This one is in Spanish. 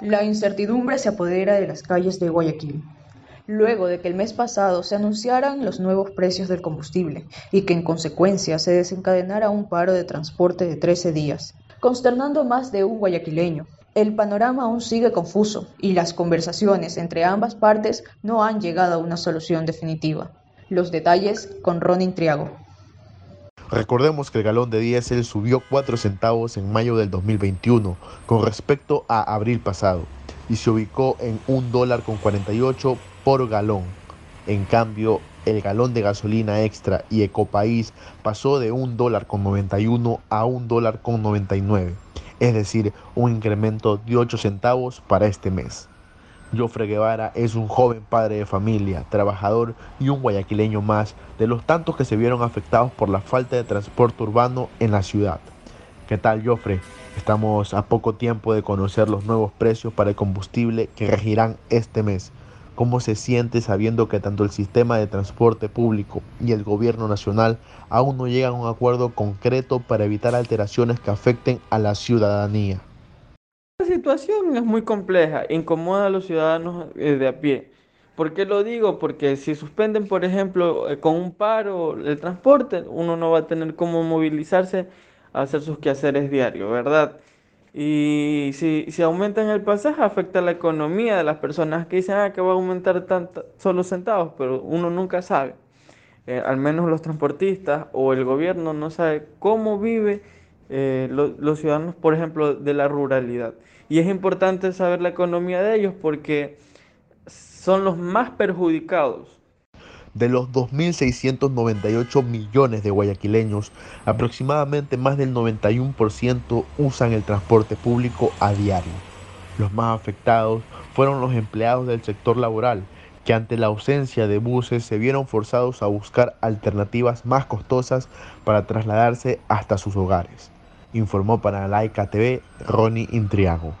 La incertidumbre se apodera de las calles de Guayaquil, luego de que el mes pasado se anunciaran los nuevos precios del combustible y que en consecuencia se desencadenara un paro de transporte de 13 días, consternando más de un guayaquileño. El panorama aún sigue confuso y las conversaciones entre ambas partes no han llegado a una solución definitiva. Los detalles con Ronin Triago. Recordemos que el galón de diésel subió 4 centavos en mayo del 2021 con respecto a abril pasado y se ubicó en un dólar con 48 por galón. En cambio, el galón de gasolina extra y Ecopaís pasó de un dólar con 91 a un dólar con 99, es decir, un incremento de 8 centavos para este mes. Jofre Guevara es un joven padre de familia, trabajador y un guayaquileño más de los tantos que se vieron afectados por la falta de transporte urbano en la ciudad. ¿Qué tal, Jofre? Estamos a poco tiempo de conocer los nuevos precios para el combustible que regirán este mes. ¿Cómo se siente sabiendo que tanto el sistema de transporte público y el gobierno nacional aún no llegan a un acuerdo concreto para evitar alteraciones que afecten a la ciudadanía? Situación es muy compleja, incomoda a los ciudadanos eh, de a pie. ¿Por qué lo digo? Porque si suspenden, por ejemplo, eh, con un paro el transporte, uno no va a tener cómo movilizarse a hacer sus quehaceres diarios, ¿verdad? Y si, si aumentan el pasaje, afecta la economía de las personas que dicen ah, que va a aumentar tanto, solo centavos, pero uno nunca sabe. Eh, al menos los transportistas o el gobierno no sabe cómo vive eh, los ciudadanos, por ejemplo, de la ruralidad. Y es importante saber la economía de ellos porque son los más perjudicados. De los 2.698 millones de guayaquileños, aproximadamente más del 91% usan el transporte público a diario. Los más afectados fueron los empleados del sector laboral, que ante la ausencia de buses se vieron forzados a buscar alternativas más costosas para trasladarse hasta sus hogares informó para Laica TV Ronnie Intriago.